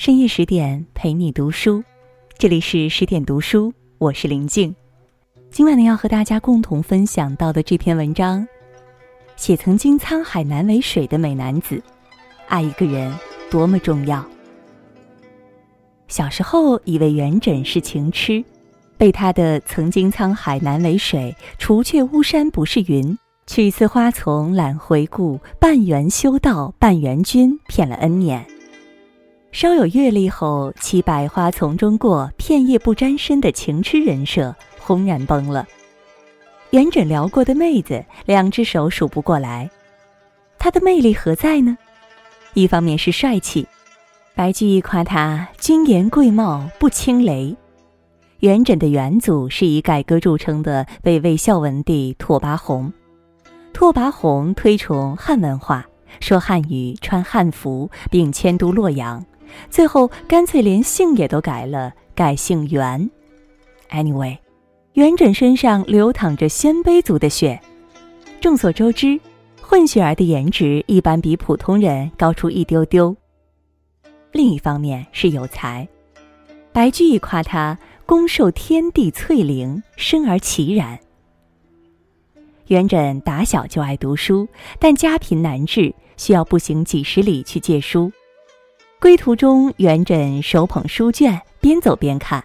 深夜十点陪你读书，这里是十点读书，我是林静。今晚呢，要和大家共同分享到的这篇文章，写曾经沧海难为水的美男子，爱一个人多么重要。小时候以为元稹是情痴，被他的“曾经沧海难为水，除却巫山不是云，取次花丛懒回顾，半缘修道半缘君”骗了 N 年。稍有阅历后，其百花丛中过，片叶不沾身的情痴人设轰然崩了。元稹撩过的妹子，两只手数不过来。他的魅力何在呢？一方面是帅气，白居易夸他君颜贵貌不轻雷。元稹的元祖是以改革著称的北魏孝文帝拓跋宏。拓跋宏推崇汉文化，说汉语，穿汉服，并迁都洛阳。最后干脆连姓也都改了，改姓元。Anyway，元稹身上流淌着鲜卑族的血。众所周知，混血儿的颜值一般比普通人高出一丢丢。另一方面是有才，白居易夸他恭受天地翠灵，生而奇然。元稹打小就爱读书，但家贫难治，需要步行几十里去借书。归途中，元稹手捧书卷，边走边看，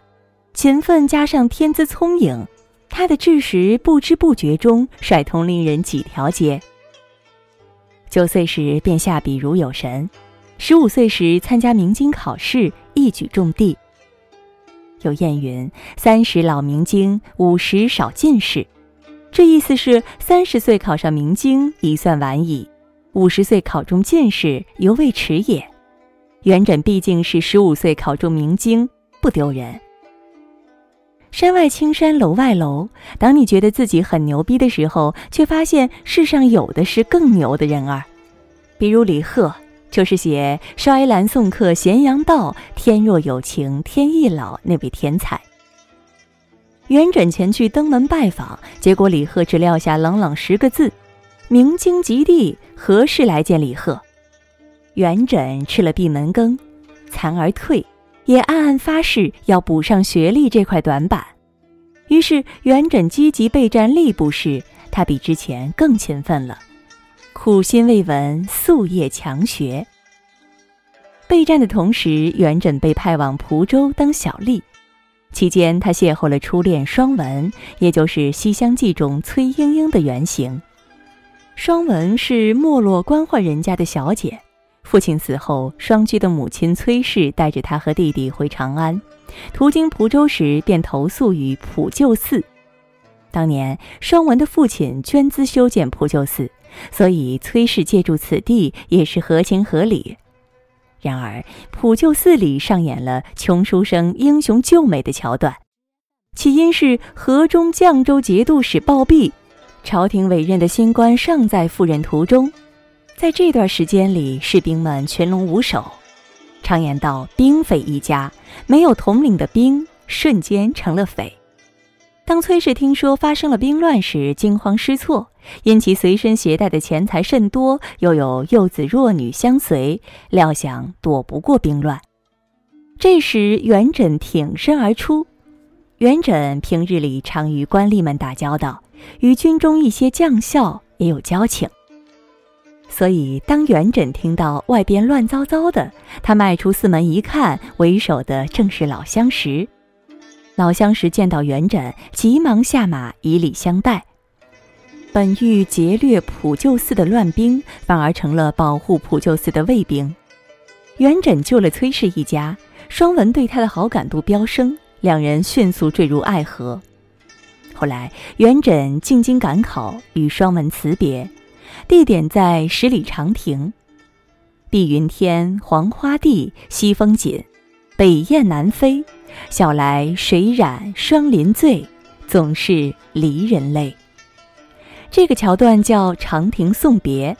勤奋加上天资聪颖，他的智识不知不觉中甩同龄人几条街。九岁时便下笔如有神，十五岁时参加明经考试，一举中第。有谚云：“三十老明经，五十少进士。”这意思是三十岁考上明经已算晚矣，五十岁考中进士犹未迟也。元稹毕竟是十五岁考中明经，不丢人。山外青山楼外楼，当你觉得自己很牛逼的时候，却发现世上有的是更牛的人儿。比如李贺，就是写“衰兰送客咸阳道，天若有情天亦老”那位天才。元稹前去登门拜访，结果李贺只撂下冷冷十个字：“明经及第，何事来见李贺？”元稹吃了闭门羹，残而退，也暗暗发誓要补上学历这块短板。于是元稹积极备战吏部试，他比之前更勤奋了，苦心未闻，夙夜强学。备战的同时，元稹被派往蒲州当小吏，期间他邂逅了初恋双文，也就是《西厢记》中崔莺莺的原型。双文是没落官宦人家的小姐。父亲死后，双居的母亲崔氏带着他和弟弟回长安，途经蒲州时便投宿于普救寺。当年双文的父亲捐资修建普救寺，所以崔氏借住此地也是合情合理。然而普救寺里上演了穷书生英雄救美的桥段，起因是河中绛州节度使暴毙，朝廷委任的新官尚在赴任途中。在这段时间里，士兵们群龙无首。常言道：“兵匪一家，没有统领的兵，瞬间成了匪。”当崔氏听说发生了兵乱时，惊慌失措。因其随身携带的钱财甚多，又有幼子弱女相随，料想躲不过兵乱。这时，元稹挺身而出。元稹平日里常与官吏们打交道，与军中一些将校也有交情。所以，当元稹听到外边乱糟糟的，他迈出寺门一看，为首的正是老相识。老相识见到元稹，急忙下马以礼相待。本欲劫掠普救寺的乱兵，反而成了保护普救寺的卫兵。元稹救了崔氏一家，双文对他的好感度飙升，两人迅速坠入爱河。后来，元稹进京赶考，与双文辞别。地点在十里长亭，碧云天，黄花地，西风紧，北雁南飞。晓来水染霜林醉，总是离人泪。这个桥段叫《长亭送别》，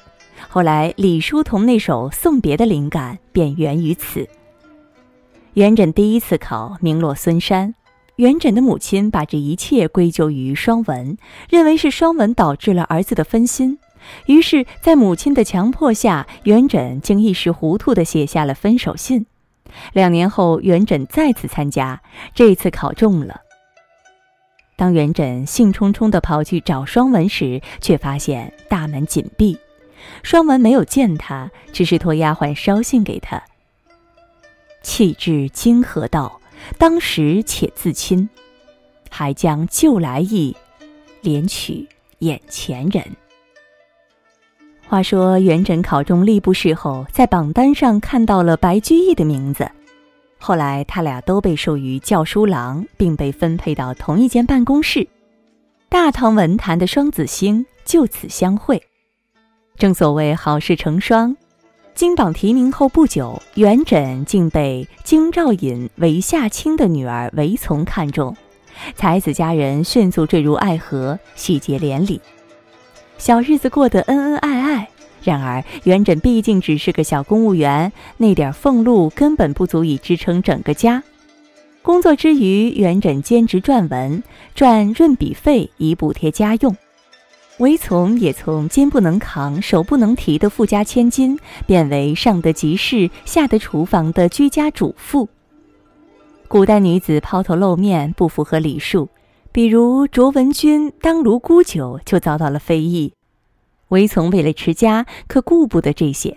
后来李叔同那首《送别》的灵感便源于此。元稹第一次考名落孙山，元稹的母亲把这一切归咎于双文，认为是双文导致了儿子的分心。于是，在母亲的强迫下，元稹竟一时糊涂地写下了分手信。两年后，元稹再次参加，这次考中了。当元稹兴冲冲地跑去找双文时，却发现大门紧闭，双文没有见他，只是托丫鬟捎信给他：“弃至今何道？当时且自亲，还将旧来意，怜取眼前人。”话说元稹考中吏部试后，在榜单上看到了白居易的名字。后来他俩都被授予教书郎，并被分配到同一间办公室，大唐文坛的双子星就此相会。正所谓好事成双，金榜题名后不久，元稹竟被京兆尹韦夏卿的女儿韦丛看中，才子佳人迅速坠入爱河，喜结连理。小日子过得恩恩爱爱，然而元稹毕竟只是个小公务员，那点俸禄根本不足以支撑整个家。工作之余，元稹兼职撰文，赚润笔费以补贴家用。韦丛也从肩不能扛、手不能提的富家千金，变为上得集市、下得厨房的居家主妇。古代女子抛头露面不符合礼数。比如卓文君当卢沽酒就遭到了非议，韦丛为了持家可顾不得这些。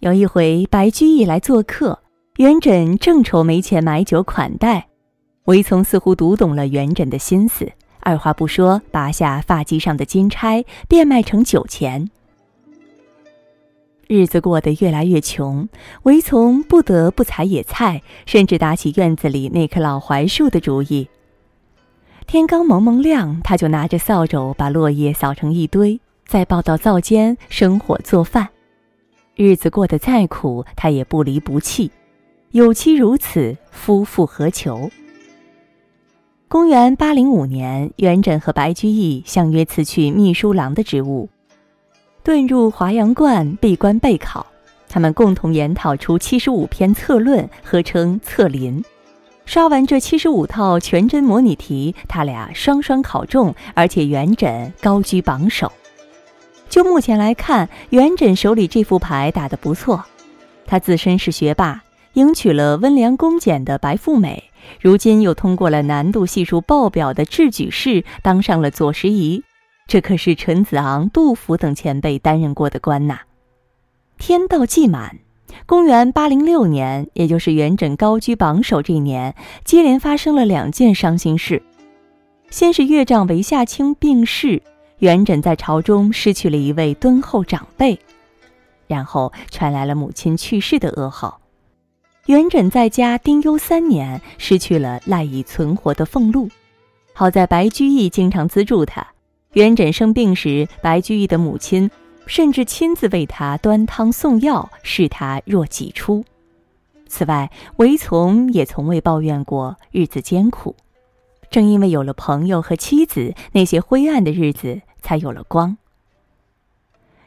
有一回白居易来做客，元稹正愁没钱买酒款待，韦丛似乎读懂了元稹的心思，二话不说拔下发髻上的金钗变卖成酒钱。日子过得越来越穷，韦丛不得不采野菜，甚至打起院子里那棵老槐树的主意。天刚蒙蒙亮，他就拿着扫帚把落叶扫成一堆，再抱到灶间生火做饭。日子过得再苦，他也不离不弃。有妻如此，夫复何求？公元八零五年，元稹和白居易相约辞去秘书郎的职务。遁入华阳观闭关备考，他们共同研讨出七十五篇策论，合称《策林》。刷完这七十五套全真模拟题，他俩双双考中，而且元稹高居榜首。就目前来看，元稹手里这副牌打得不错。他自身是学霸，迎娶了温良恭俭的白富美，如今又通过了难度系数爆表的制举试，当上了左拾遗。这可是陈子昂、杜甫等前辈担任过的官呐。天道既满，公元八零六年，也就是元稹高居榜首这一年，接连发生了两件伤心事。先是岳丈韦夏卿病逝，元稹在朝中失去了一位敦厚长辈；然后传来了母亲去世的噩耗，元稹在家丁忧三年，失去了赖以存活的俸禄。好在白居易经常资助他。元稹生病时，白居易的母亲甚至亲自为他端汤送药，视他若己出。此外，韦丛也从未抱怨过日子艰苦。正因为有了朋友和妻子，那些灰暗的日子才有了光。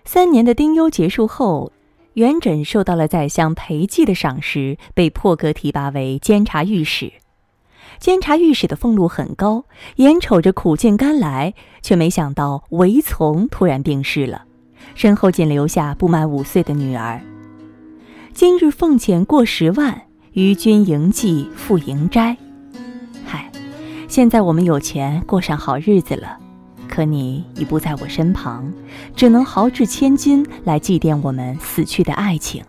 三年的丁忧结束后，元稹受到了宰相裴寂的赏识，被破格提拔为监察御史。监察御史的俸禄很高，眼瞅着苦尽甘来，却没想到韦丛突然病逝了，身后仅留下不满五岁的女儿。今日俸钱过十万，于君营妓赴营斋。嗨，现在我们有钱过上好日子了，可你已不在我身旁，只能豪掷千金来祭奠我们死去的爱情。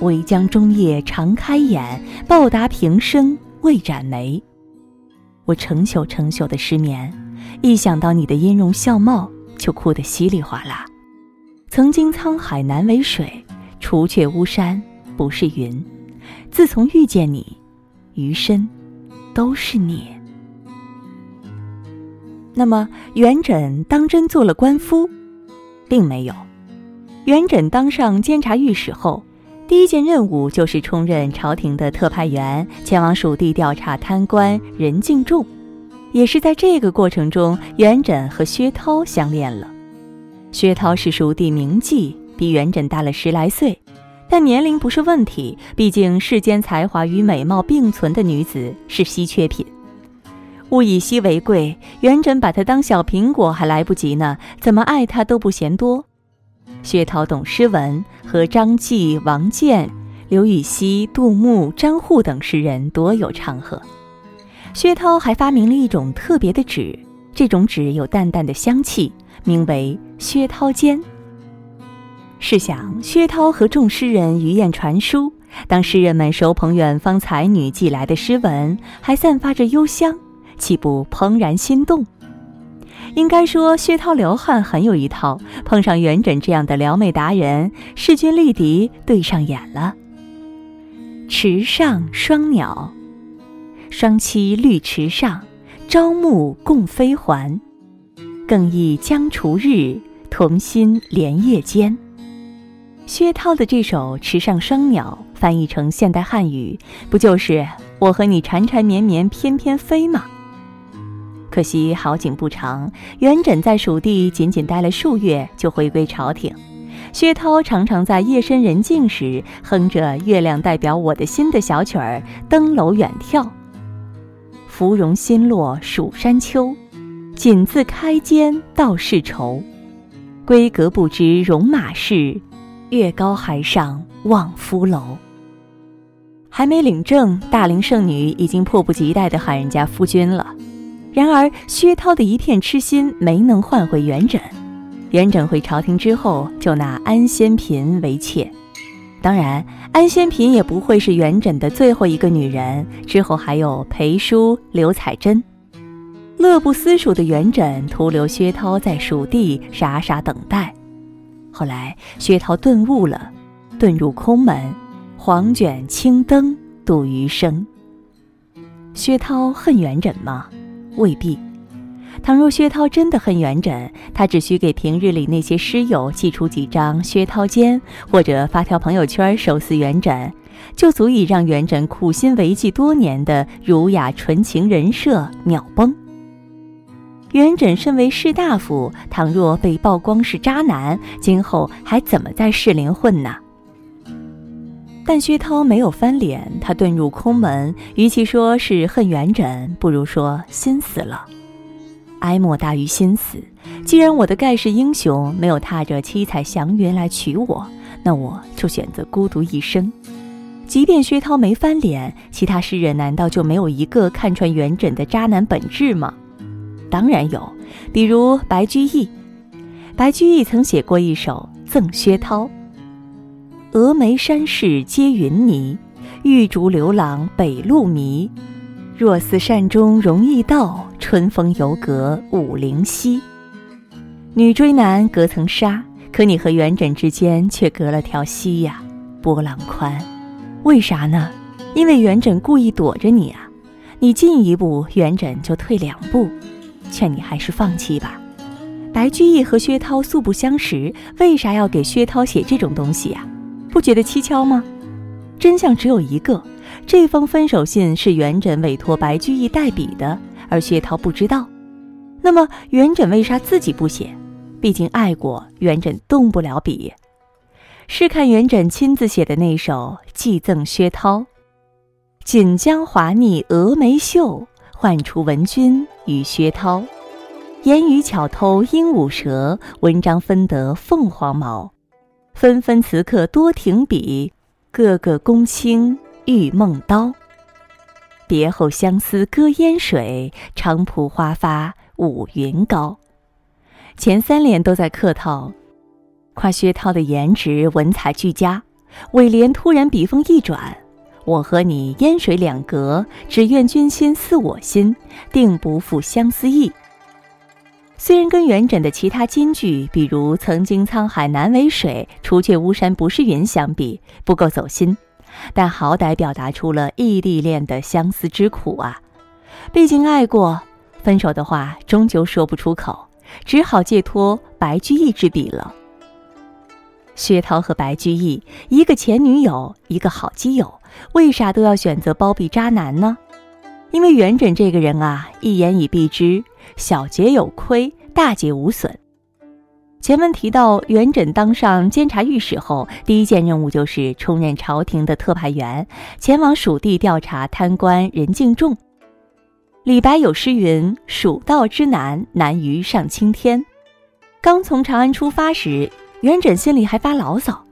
唯将终夜常开眼，报答平生。未展眉，我成宿成宿的失眠，一想到你的音容笑貌，就哭得稀里哗啦。曾经沧海难为水，除却巫山不是云。自从遇见你，余生都是你。那么，元稹当真做了官夫，并没有。元稹当上监察御史后。第一件任务就是充任朝廷的特派员，前往蜀地调查贪官任敬仲。也是在这个过程中，元稹和薛涛相恋了。薛涛是蜀地名妓，比元稹大了十来岁，但年龄不是问题，毕竟世间才华与美貌并存的女子是稀缺品。物以稀为贵，元稹把她当小苹果还来不及呢，怎么爱她都不嫌多。薛涛懂诗文，和张继、王建、刘禹锡、杜牧、张祜等诗人多有唱和。薛涛还发明了一种特别的纸，这种纸有淡淡的香气，名为薛涛笺。试想，薛涛和众诗人余宴传书，当诗人们手捧远方才女寄来的诗文，还散发着幽香，岂不怦然心动？应该说，薛涛、刘汉很有一套，碰上元稹这样的撩妹达人，势均力敌，对上眼了。池上双鸟，双栖绿池上，朝暮共飞还。更忆江除日，同心连夜间。薛涛的这首《池上双鸟》翻译成现代汉语，不就是“我和你缠缠绵绵，翩翩飞”吗？可惜好景不长，元稹在蜀地仅仅待了数月就回归朝廷。薛涛常常在夜深人静时哼着“月亮代表我的心”的小曲儿登楼远眺。芙蓉新落蜀山秋，锦字开间道是愁。闺阁不知戎马事，月高还上望夫楼。还没领证，大龄剩女已经迫不及待地喊人家夫君了。然而，薛涛的一片痴心没能换回元稹。元稹回朝廷之后，就纳安仙嫔为妾。当然，安仙嫔也不会是元稹的最后一个女人，之后还有裴淑、刘彩珍。乐不思蜀的元稹徒留薛涛在蜀地傻傻等待。后来，薛涛顿悟了，遁入空门，黄卷青灯度余生。薛涛恨元稹吗？未必。倘若薛涛真的恨元稹，他只需给平日里那些诗友寄出几张薛涛笺，或者发条朋友圈手撕元稹，就足以让元稹苦心维系多年的儒雅纯情人设秒崩。元稹身为士大夫，倘若被曝光是渣男，今后还怎么在士林混呢？但薛涛没有翻脸，他遁入空门。与其说是恨元稹，不如说心死了。哀莫大于心死。既然我的盖世英雄没有踏着七彩祥云来娶我，那我就选择孤独一生。即便薛涛没翻脸，其他诗人难道就没有一个看穿元稹的渣男本质吗？当然有，比如白居易。白居易曾写过一首《赠薛涛》。峨眉山势皆云泥，玉竹流郎北路迷。若似善终容易到，春风犹隔五陵西。女追男隔层纱，可你和元稹之间却隔了条溪呀，波浪宽。为啥呢？因为元稹故意躲着你啊，你进一步，元稹就退两步。劝你还是放弃吧。白居易和薛涛素不相识，为啥要给薛涛写这种东西呀？不觉得蹊跷吗？真相只有一个：这封分手信是元稹委托白居易代笔的，而薛涛不知道。那么元稹为啥自己不写？毕竟爱过，元稹动不了笔。试看元稹亲自写的那首《寄赠薛涛》：“锦江华腻峨眉秀，唤出文君与薛涛。言语巧偷鹦鹉舌，文章分得凤凰毛。”纷纷辞客多停笔，个个公卿玉梦刀。别后相思搁烟水，长浦花发五云高。前三联都在客套，夸薛涛的颜值文采俱佳。尾联突然笔锋一转，我和你烟水两隔，只愿君心似我心，定不负相思意。虽然跟元稹的其他金句，比如“曾经沧海难为水，除却巫山不是云”相比不够走心，但好歹表达出了异地恋的相思之苦啊！毕竟爱过，分手的话终究说不出口，只好借托白居易之笔了。薛涛和白居易，一个前女友，一个好基友，为啥都要选择包庇渣男呢？因为元稹这个人啊，一言以蔽之，小节有亏，大节无损。前文提到，元稹当上监察御史后，第一件任务就是充任朝廷的特派员，前往蜀地调查贪官任敬仲。李白有诗云：“蜀道之难，难于上青天。”刚从长安出发时，元稹心里还发牢骚：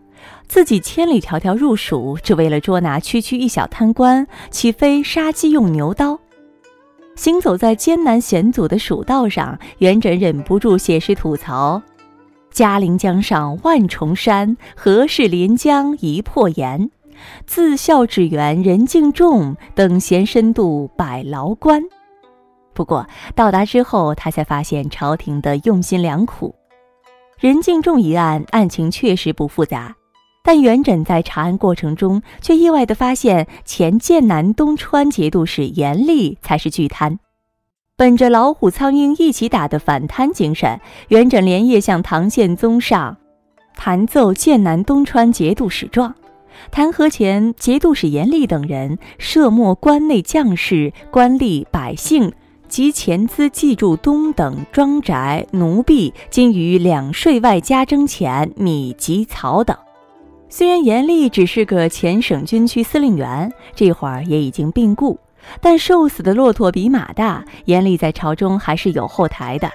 自己千里迢迢入蜀，只为了捉拿区区一小贪官，岂非杀鸡用牛刀？行走在艰难险阻的蜀道上，元稹忍不住写诗吐槽：“嘉陵江上万重山，何事临江一破岩？自笑只缘人敬重，等闲深度百劳关。”不过到达之后，他才发现朝廷的用心良苦。任敬重一案案情确实不复杂，但元稹在查案过程中却意外地发现，前剑南东川节度使严厉才是巨贪。本着老虎苍蝇一起打的反贪精神，元稹连夜向唐宪宗上弹奏剑南东川节度使状，弹劾前节度使严厉等人涉没关内将士、官吏、百姓。及钱资寄住东等庄宅奴婢，今于两税外加征钱米及草等。虽然严厉只是个前省军区司令员，这会儿也已经病故，但瘦死的骆驼比马大，严厉在朝中还是有后台的。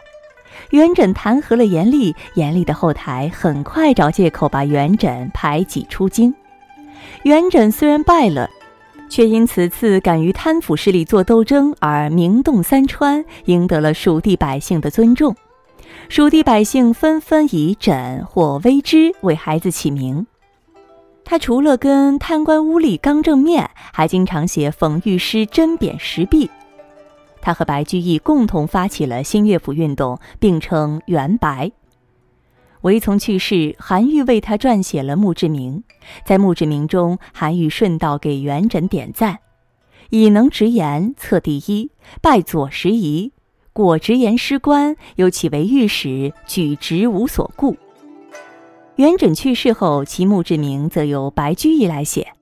元稹弹劾了严厉，严厉的后台很快找借口把元稹排挤出京。元稹虽然败了。却因此次敢于贪腐势力做斗争而名动三川，赢得了蜀地百姓的尊重。蜀地百姓纷纷以稹或微之为孩子起名。他除了跟贪官污吏刚正面，还经常写讽喻诗、针砭时弊。他和白居易共同发起了新乐府运动，并称元白。韦从去世，韩愈为他撰写了墓志铭。在墓志铭中，韩愈顺道给元稹点赞：“以能直言，测第一，拜左拾遗。果直言失官，又岂为御史，举直无所顾。”元稹去世后，其墓志铭则由白居易来写。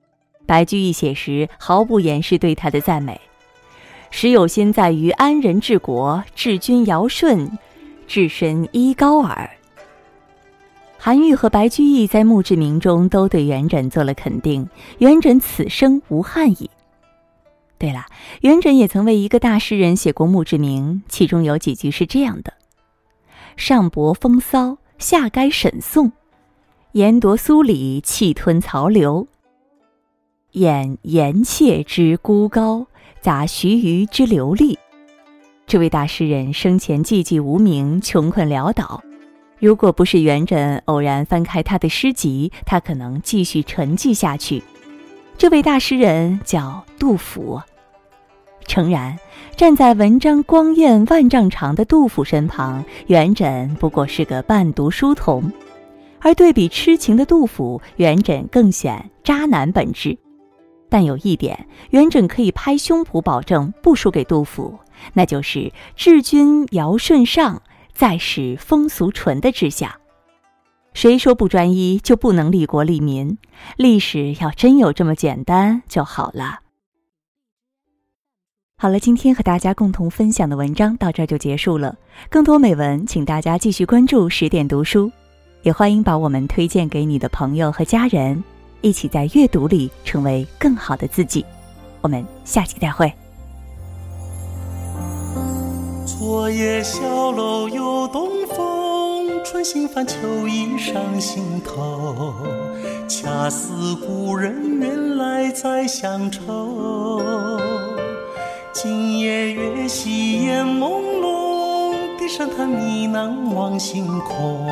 白居易写时毫不掩饰对他的赞美：“时有心在于安人治国，治君尧舜，治身依高耳。”韩愈和白居易在墓志铭中都对元稹做了肯定：“元稹此生无憾矣。”对了，元稹也曾为一个大诗人写过墓志铭，其中有几句是这样的：“上博风骚，下该沈宋，言夺苏里，气吞曹刘。掩严切之孤高，杂徐余之流利。”这位大诗人生前寂寂无名，穷困潦倒。如果不是元稹偶然翻开他的诗集，他可能继续沉寂下去。这位大诗人叫杜甫。诚然，站在文章光艳万丈长的杜甫身旁，元稹不过是个半读书童；而对比痴情的杜甫，元稹更显渣男本质。但有一点，元稹可以拍胸脯保证不输给杜甫，那就是治君尧舜上。再使风俗淳的志向，谁说不专一就不能利国利民？历史要真有这么简单就好了。好了，今天和大家共同分享的文章到这就结束了。更多美文，请大家继续关注十点读书，也欢迎把我们推荐给你的朋友和家人，一起在阅读里成为更好的自己。我们下期再会。昨夜小楼又东风，春心泛秋意上心头。恰似故人远来载乡愁。今夜月稀烟朦胧，低声叹呢喃望星空。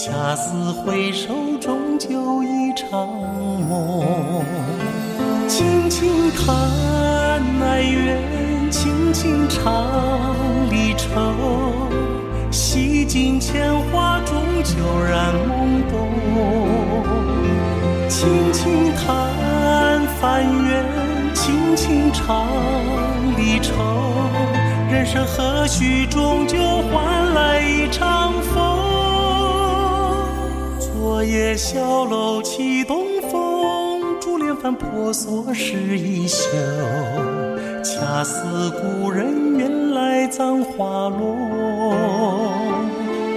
恰似回首终究一场梦。轻轻叹哀怨。轻轻唱离愁，洗尽铅华，终究染懵懂。轻轻叹翻缘，轻轻唱离愁。人生何须终究换来一场风？昨夜小楼起东风，珠帘翻婆娑湿衣袖。恰似故人远来葬花落，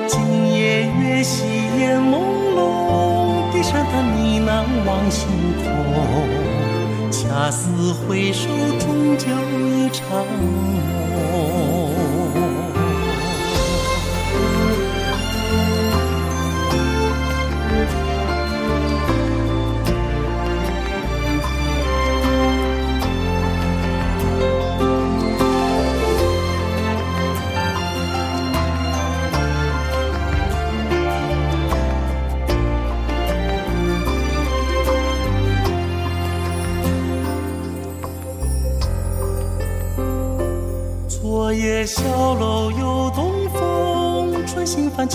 今夜月稀烟朦胧，低声叹呢喃望星空。恰似回首终究一场梦。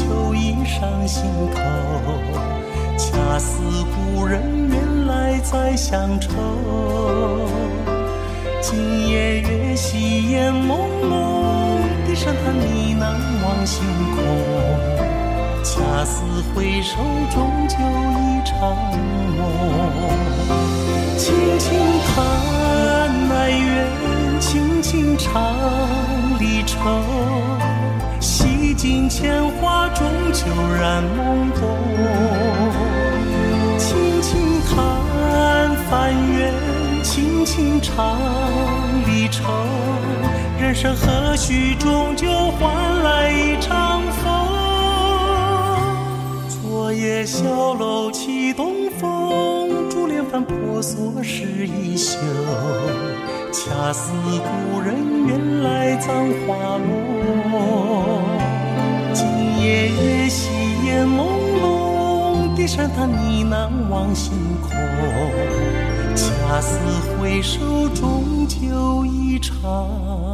秋意上心头。恰似故人远来载乡愁。今夜月稀烟朦胧，低声叹呢喃望星空。恰似回首，终究一场梦。轻轻叹哀怨，轻轻唱离愁。尽铅华，终究染懵懂。轻轻叹翻缘，轻轻唱离愁。人生何须终究换来一场风？昨夜小楼起东风，珠帘翻婆娑湿衣袖。恰似故人远来葬花落。夜夜月稀烟朦胧，低声叹呢喃望星空。恰似回首，终究一场。